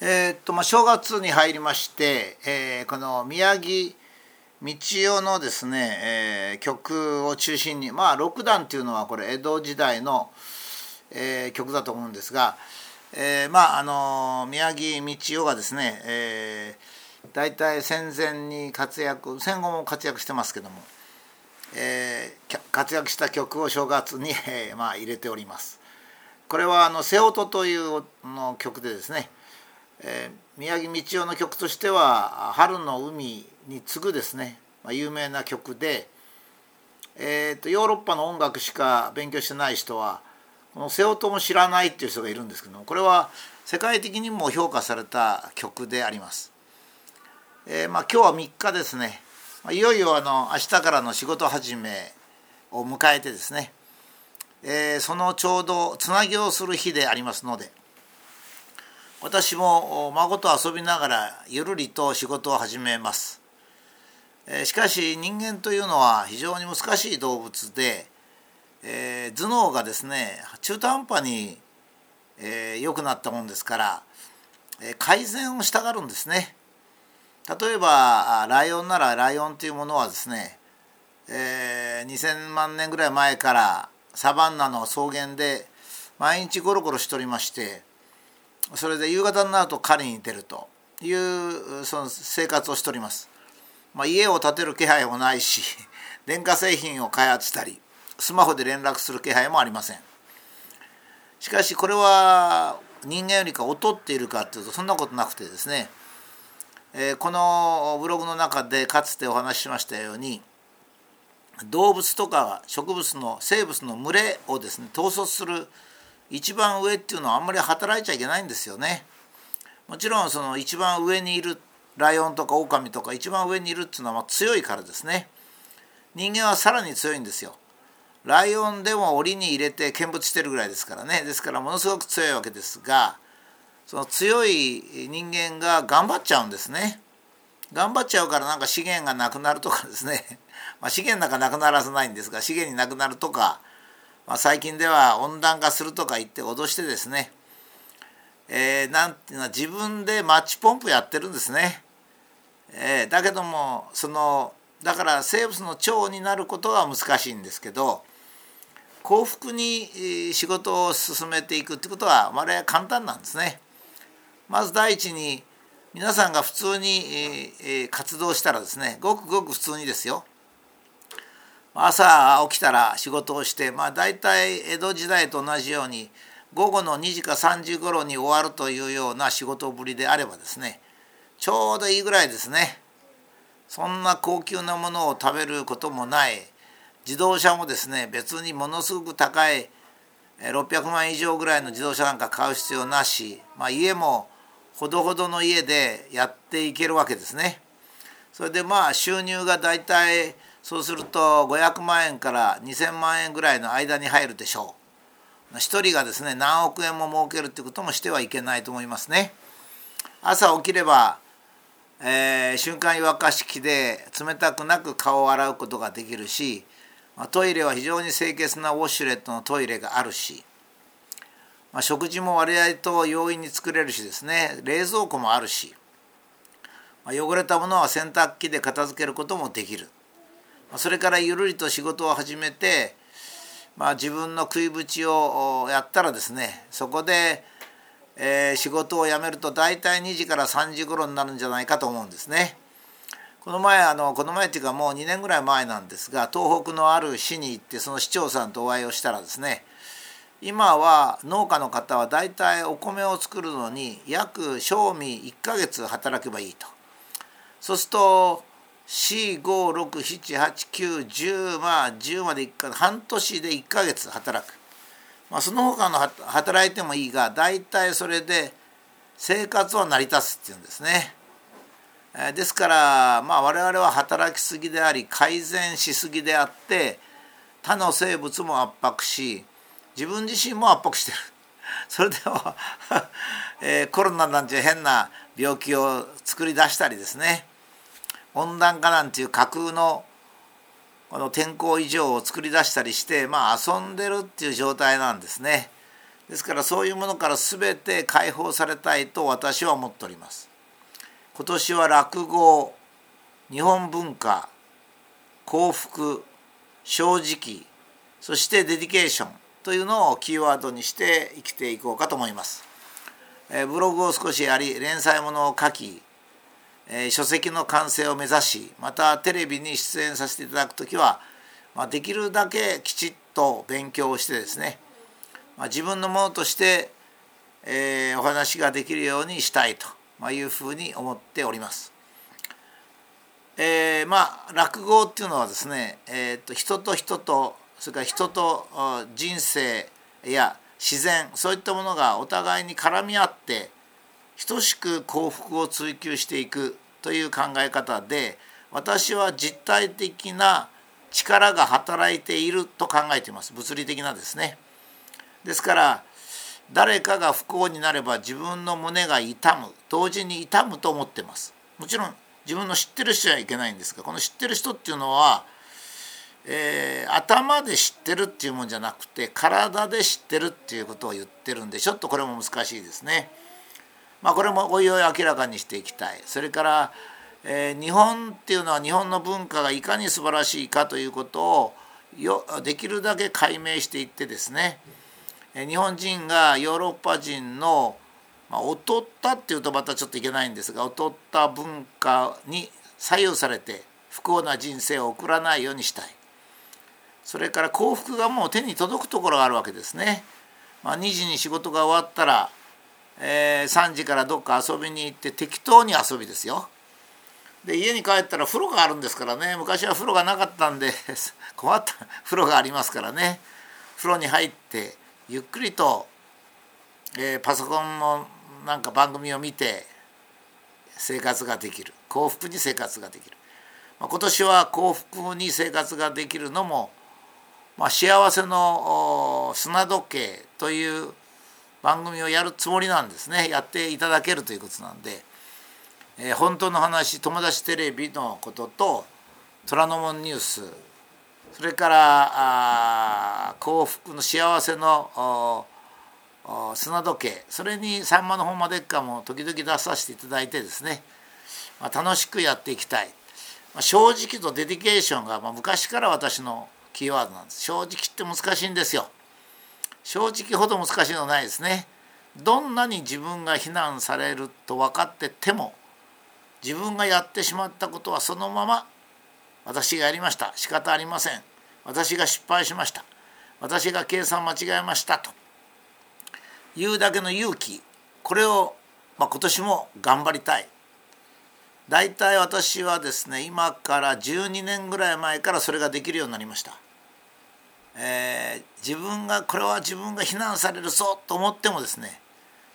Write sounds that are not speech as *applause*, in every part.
えー、っとまあ正月に入りまして、えー、この宮城道代のですね、えー、曲を中心にまあ六段っていうのはこれ江戸時代の、えー、曲だと思うんですが、えー、まああの宮城道代がですね、えー、大体戦前に活躍戦後も活躍してますけども、えー、活躍した曲を正月に、えー、まあ入れております。これはあの「瀬音」というの曲でですねえー、宮城道夫の曲としては「春の海」に次ぐですね、まあ、有名な曲で、えーと、ヨーロッパの音楽しか勉強してない人はこの「瀬音」も知らないっていう人がいるんですけどもこれは世界的にも評価された曲であります。えー、まあ、今日は3日ですねまいよいよあの明日からの仕事始めを迎えてですね、えー、そのちょうどつなぎをする日でありますので私も孫と遊びながらゆるりと仕事を始めます。しかし人間というのは非常に難しい動物で、えー、頭脳がですね中途半端に良、えー、くなったもんですから、えー、改善をしたがるんですね。例えばライオンならライオンというものはですね、えー、2,000万年ぐらい前からサバンナの草原で毎日ゴロゴロしておりましてそれで夕方になると狩りに出るというその生活をしております。まあ、家を建てる気配もないし *laughs* 電化製品を開発したりスマホで連絡する気配もありません。しかしこれは人間よりか劣っているかというとそんなことなくてですね、えー、このブログの中でかつてお話ししましたように動物とか植物の生物の群れをですね統率する一番上っていうのはあんまり働いちゃいけないんですよね。もちろんその一番上にいるライオンとかオオカミとか一番上にいるっていうのは強いからですね。人間はさらに強いんですよ。ライオンでも檻に入れて見物してるぐらいですからねですからものすごく強いわけですがその強い人間が頑張っちゃうんですね。頑張っちゃうからなんか資源がなくなるとかですね、*laughs* まあ、資源なんかなくならずないんですが資源になくなるとかまあ、最近では温暖化するとか言って脅してですね、えー、なんていうのは自分でマッチポンプやってるんですね。えー、だけどもそのだから生物の腸になることは難しいんですけど幸福に仕事を進めていくってことは我々簡単なんですね。まず第一に皆さんが普通に活動したらですねごくごく普通にですよ朝起きたら仕事をしてまあ大体江戸時代と同じように午後の2時か3時頃に終わるというような仕事ぶりであればですねちょうどいいぐらいですねそんな高級なものを食べることもない自動車もですね別にものすごく高い600万以上ぐらいの自動車なんか買う必要なし、まあ、家もほどほどの家でやっていけるわけですね。それでまあ収入がだいたいそうすると500万円から2,000万円ぐらいの間に入るでしょう。1人がですね何億円も儲けるってこともしてはいけないと思いますね。朝起きれば、えー、瞬間湯沸かし器で冷たくなく顔を洗うことができるし、ま、トイレは非常に清潔なウォッシュレットのトイレがあるし、まあ、食事も割合と容易に作れるしですね冷蔵庫もあるし、まあ、汚れたものは洗濯機で片付けることもできる。それからゆるりと仕事を始めて、まあ、自分の食いぶちをやったらですねそこで、えー、仕事を辞めると大体2時から3時頃になるんじゃないかと思うんですね。この前あのこの前っていうかもう2年ぐらい前なんですが東北のある市に行ってその市長さんとお会いをしたらですね今は農家の方は大体お米を作るのに約賞味1ヶ月働けばいいと。そうすると45678910まあ10までいくか半年で1ヶ月働く、まあ、その他の働いてもいいが大体それで生活は成り立つっていうんですね。えですからまあ我々は働きすぎであり改善しすぎであって他の生物も圧迫し自分自身も圧迫してる。*laughs* それでは *laughs* えー、コロナなんて変な病気を作り出したりですね温暖化なんていう架空のこの天候異常を作り出したりしてまあ遊んでるっていう状態なんですね。ですからそういうものから全て解放されたいと私は思っております今年は落語日本文化幸福正直そしてデディケーションというのをキーワードにして生きていこうかと思います。えブログを少しやり連載ものを書き、え書籍の完成を目指しまたテレビに出演させていただく時は、ま、できるだけきちっと勉強をしてですね、ま、自分のものとして、え、お話ができるようにしたいというふうに思っております。えー、まあ落語っていうのはですね、えーと、人と人とそれから人と人生や自然そういったものがお互いに絡み合って等しく幸福を追求していくという考え方で私は実体的な力が働いていると考えています物理的なですね。ですから誰かが不幸になれば自分の胸が痛む同時に痛むと思ってます。もちろん自分の知ってる人はいけないんですがこの知ってる人っていうのは、えー、頭で知ってるっていうもんじゃなくて体で知ってるっていうことを言ってるんでちょっとこれも難しいですね。まあ、これもおいおい明らかにしていきたい。それから、えー、日本っていうのは日本の文化がいかに素晴らしいかということをよできるだけ解明していってですね、えー、日本人がヨーロッパ人のまあ、劣ったっていうとまたちょっといけないんですが劣った文化に左右されて不幸な人生を送らないようにしたい。それから幸福がもう手に届くところがあるわけですね、まあ、2時に仕事が終わったら、えー、3時からどっか遊びに行って適当に遊びですよ。で家に帰ったら風呂があるんですからね。昔は風呂がなかったんで *laughs* 困った風呂がありますからね。風呂に入ってゆっくりと、えー、パソコンのなんか番組を見て生活ができる。幸福に生活ができる、まあ、今年は幸福に生活ができるのも、まあ、幸せの砂時計という番組をやるつもりなんですね。やっていただけるということなんで、えー、本当の話友達テレビのことと虎ノ門ニュースそれからあ幸福の幸せの砂時計それに「さんまの本までっか」も時々出させていただいてですね、まあ、楽しくやっていきたい、まあ、正直とデディケーションが、まあ、昔から私のキーワードなんです。正直って難しいんですよ。正直ほど難しいのないですね。どんなに自分が非難されると分かってても自分がやってしまったことはそのまま私がやりました。仕方ありません。私が失敗しました。私が計算間違えましたと。言うだけの勇気。これを、まあ、今年も頑張りたい。大体私はですね今から12年ぐらい前からそれができるようになりました、えー、自分がこれは自分が非難されるぞと思ってもですね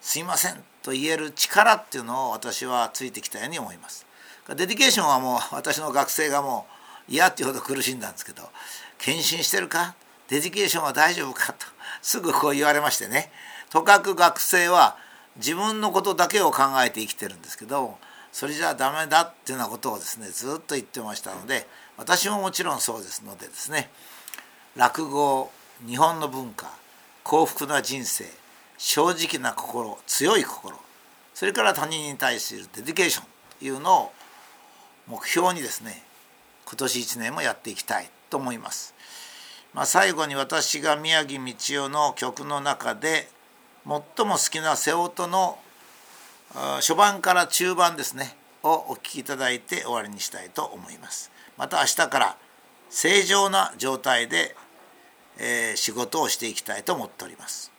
すいませんと言える力っていうのを私はついてきたように思います。 dedication はもう私の学生がもう嫌っていうほど苦しんだんですけど献身してるか？ dedication は大丈夫かとすぐこう言われましてね。とかく学生は自分のことだけを考えて生きてるんですけどそれじゃダメだっていうようなことをですねずっと言ってましたので私ももちろんそうですのでですね落語日本の文化幸福な人生正直な心強い心それから他人に対するデディケーションというのを目標にですね今年1年もやっていきたいと思います。まあ、最後に私が宮城道夫の曲の中で最も好きな瀬音の初版から中盤ですねをお聴きいただいて終わりにしたいと思います。また明日から正常な状態で、えー、仕事をしていきたいと思っております。